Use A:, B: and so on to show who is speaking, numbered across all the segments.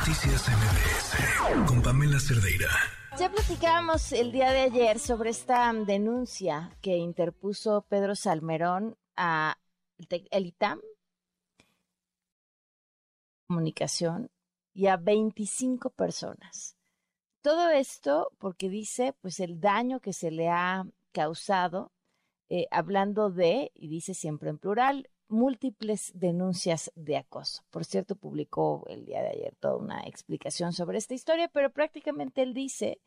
A: Noticias MBS con Pamela Cerdeira.
B: Ya platicábamos el día de ayer sobre esta denuncia que interpuso Pedro Salmerón a el ITAM, comunicación, y a 25 personas. Todo esto porque dice, pues, el daño que se le ha causado, eh, hablando de, y dice siempre en plural, múltiples denuncias de acoso. Por cierto, publicó el día de ayer toda una explicación sobre esta historia, pero prácticamente él dice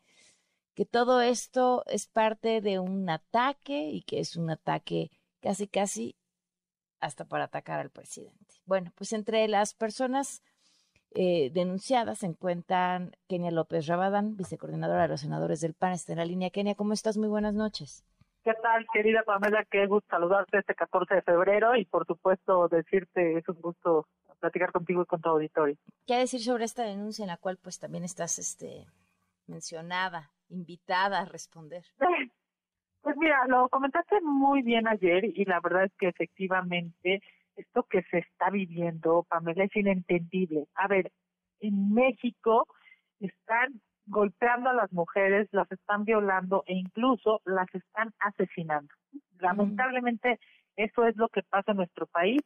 B: que todo esto es parte de un ataque y que es un ataque casi, casi hasta para atacar al presidente. Bueno, pues entre las personas eh, denunciadas se encuentran Kenia López Rabadán, vicecoordinadora de los senadores del PAN. Está en la línea. Kenia, ¿cómo estás? Muy buenas noches.
C: ¿Qué tal, querida Pamela? Qué gusto saludarte este 14 de febrero y, por supuesto, decirte es un gusto platicar contigo y con tu auditorio.
B: ¿Qué decir sobre esta denuncia en la cual, pues, también estás este, mencionada, invitada a responder?
C: Pues mira, lo comentaste muy bien ayer y la verdad es que efectivamente esto que se está viviendo, Pamela, es inentendible. A ver, en México están golpeando a las mujeres, las están violando e incluso las están asesinando. Lamentablemente eso es lo que pasa en nuestro país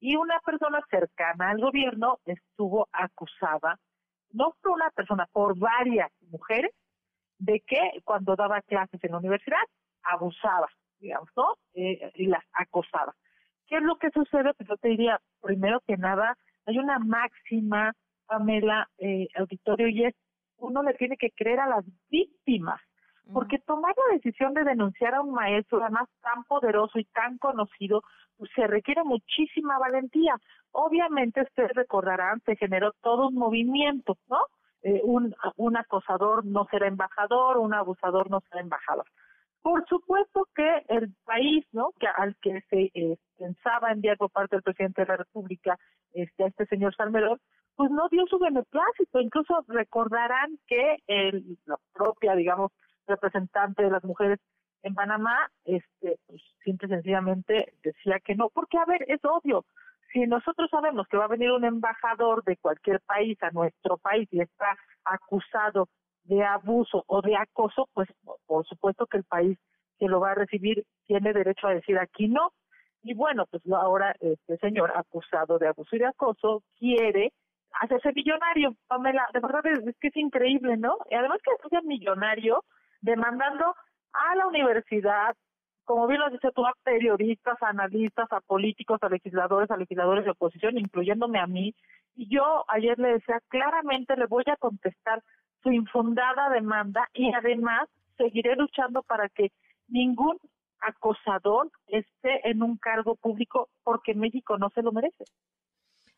C: y una persona cercana al gobierno estuvo acusada, no por una persona, por varias mujeres, de que cuando daba clases en la universidad abusaba, digamos, ¿no? Eh, y las acosaba. ¿Qué es lo que sucede? Pues yo te diría, primero que nada, hay una máxima, Pamela, eh, auditorio, y es uno le tiene que creer a las víctimas, porque tomar la decisión de denunciar a un maestro, además tan poderoso y tan conocido, pues se requiere muchísima valentía. Obviamente ustedes recordarán, se generó todo un movimiento, ¿no? Eh, un, un acosador no será embajador, un abusador no será embajador. Por supuesto que el país, ¿no? Que al que se eh, pensaba enviar por parte del presidente de la República, este, a este señor Salmerón, pues no dio su beneplácito. Incluso recordarán que el, la propia, digamos, representante de las mujeres en Panamá, este, pues simple y sencillamente decía que no, porque a ver, es obvio, si nosotros sabemos que va a venir un embajador de cualquier país a nuestro país y está acusado de abuso o de acoso, pues por supuesto que el país que lo va a recibir tiene derecho a decir aquí no. Y bueno, pues ahora este señor acusado de abuso y de acoso quiere hacerse millonario, Pamela, de verdad es, que es increíble, ¿no? Y además que sea millonario demandando a la universidad, como bien lo dice tú, a periodistas, a analistas, a políticos, a legisladores, a legisladores de oposición, incluyéndome a mí. Y yo ayer le decía, claramente le voy a contestar su infundada demanda y además seguiré luchando para que ningún acosador esté en un cargo público porque México no se lo merece.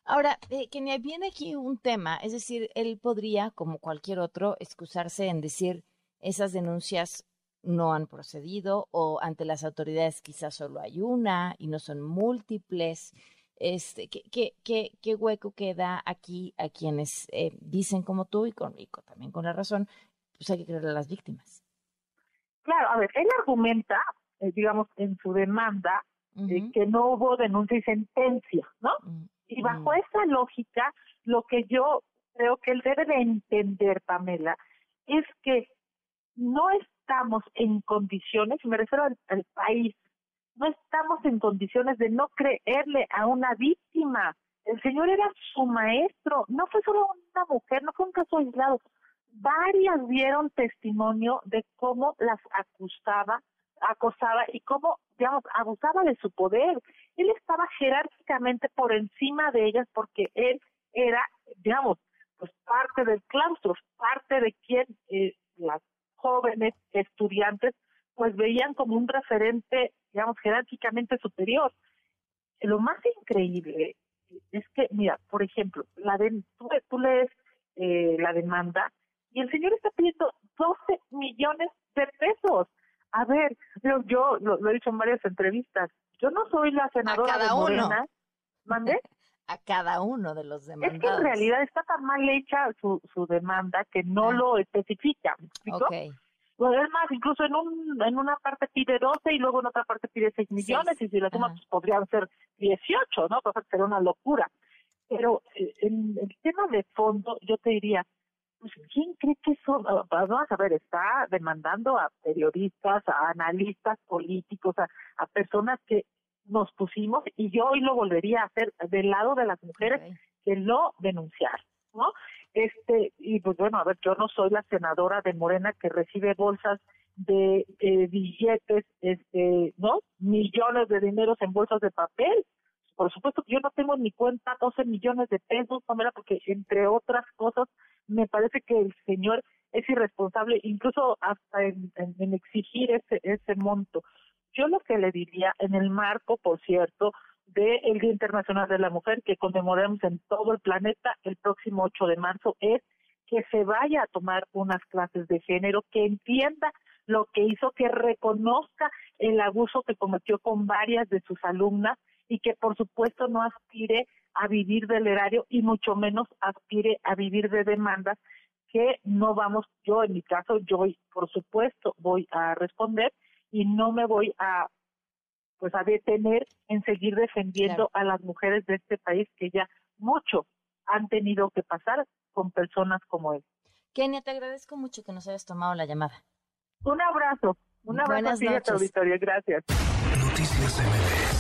B: Ahora, eh, Kenia, viene aquí un tema, es decir, él podría, como cualquier otro, excusarse en decir esas denuncias no han procedido o ante las autoridades quizás solo hay una y no son múltiples. Este, ¿qué, qué, qué, qué hueco queda aquí a quienes eh, dicen como tú y, con, también con la razón, pues hay que creerle a las víctimas?
C: Claro, a ver, él argumenta, eh, digamos, en su demanda que no hubo denuncia y sentencia, ¿no? Mm. Y bajo mm. esa lógica, lo que yo creo que él debe de entender, Pamela, es que no estamos en condiciones, me refiero al, país, no estamos en condiciones de no creerle a una víctima. El señor era su maestro, no fue solo una mujer, no fue un caso aislado. Varias dieron testimonio de cómo las acusaba, acosaba y cómo, digamos, abusaba de su poder él estaba jerárquicamente por encima de ellas porque él era, digamos, pues parte del claustro, parte de quien eh, las jóvenes estudiantes pues veían como un referente, digamos, jerárquicamente superior. Lo más increíble es que, mira, por ejemplo, la de, tú, lees eh, la demanda y el señor está pidiendo 12 millones de pesos. A ver, yo lo, he dicho en varias entrevistas, yo no soy la senadora de Morena. ¿Mande?
B: A cada uno de los demandados.
C: Es que en realidad está tan mal hecha su, su demanda que no ah. lo especifica. ¿Me explico? Pues es más, incluso en, un, en una parte pide 12 y luego en otra parte pide 6 millones y si la suma pues podrían ser 18, ¿no? Entonces sería una locura. Pero eh, en el tema de fondo, yo te diría, pues, ¿quién cree que son? Ah, vamos a ver, está demandando a periodistas, a analistas políticos, a, a personas que nos pusimos y yo hoy lo volvería a hacer del lado de las mujeres que lo denunciar, ¿no? Este, y pues bueno, a ver, yo no soy la senadora de Morena que recibe bolsas de eh, billetes, este, ¿no? Millones de dineros en bolsas de papel. Por supuesto que yo no tengo en mi cuenta 12 millones de pesos, Pamela, porque entre otras cosas me parece que el señor es irresponsable, incluso hasta en, exigir ese, ese monto. Yo lo que le diría en el marco, por cierto, del Día Internacional de la Mujer que conmemoramos en todo el planeta el próximo 8 de marzo es que se vaya a tomar unas clases de género, que entienda lo que hizo, que reconozca el abuso que cometió con varias de sus alumnas y que por supuesto no aspire a vivir del erario y mucho menos aspire a vivir de demandas que no vamos, yo en mi caso, yo por supuesto voy a responder y no me voy a pues a detener en seguir defendiendo a las mujeres de este país que ya mucho han tenido que pasar con personas como él.
B: Kenia, te agradezco mucho que nos hayas tomado la llamada.
C: Un abrazo, un abrazo a ti a tu auditorio, gracias.
A: Noticias MBS